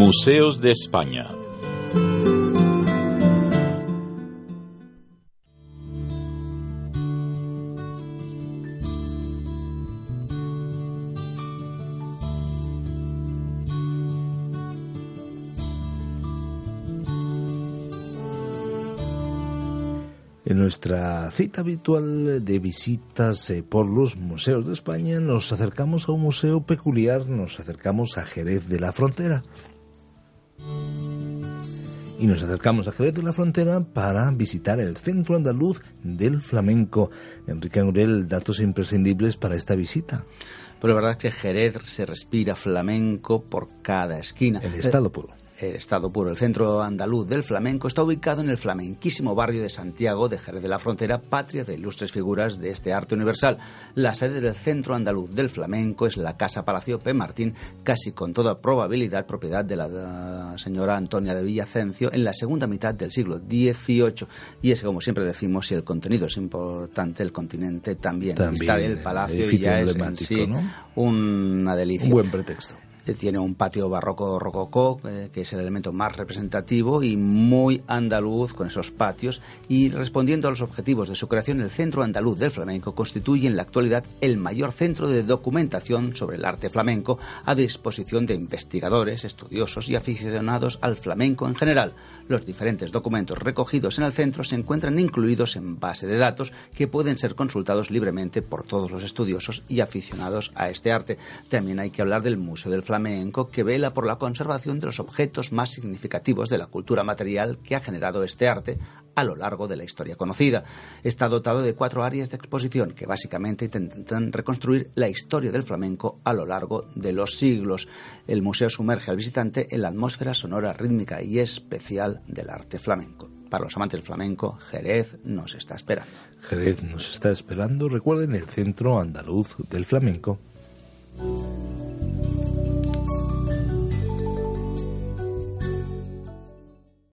Museos de España. En nuestra cita habitual de visitas eh, por los museos de España nos acercamos a un museo peculiar, nos acercamos a Jerez de la Frontera. Y nos acercamos a Jerez de la Frontera para visitar el Centro Andaluz del Flamenco. Enrique Aurel, datos imprescindibles para esta visita. Pero la verdad es que Jerez se respira flamenco por cada esquina. El estado puro el Estado Puro. El Centro Andaluz del Flamenco está ubicado en el flamenquísimo barrio de Santiago de Jerez de la Frontera, patria de ilustres figuras de este arte universal. La sede del Centro Andaluz del Flamenco es la Casa Palacio P. Martín, casi con toda probabilidad propiedad de la señora Antonia de Villacencio en la segunda mitad del siglo XVIII. Y es que, como siempre decimos, si el contenido es importante, el continente también. también el palacio y ya es en sí una delicia. Un buen pretexto. Eh, tiene un patio barroco rococó, eh, que es el elemento más representativo y muy andaluz con esos patios. Y respondiendo a los objetivos de su creación, el Centro Andaluz del Flamenco constituye en la actualidad el mayor centro de documentación sobre el arte flamenco a disposición de investigadores, estudiosos y aficionados al flamenco en general. Los diferentes documentos recogidos en el centro se encuentran incluidos en base de datos que pueden ser consultados libremente por todos los estudiosos y aficionados a este arte. También hay que hablar del Museo del que vela por la conservación de los objetos más significativos de la cultura material que ha generado este arte a lo largo de la historia conocida. Está dotado de cuatro áreas de exposición que básicamente intentan reconstruir la historia del flamenco a lo largo de los siglos. El museo sumerge al visitante en la atmósfera sonora, rítmica y especial del arte flamenco. Para los amantes del flamenco, Jerez nos está esperando. Jerez nos está esperando. Recuerden el Centro Andaluz del Flamenco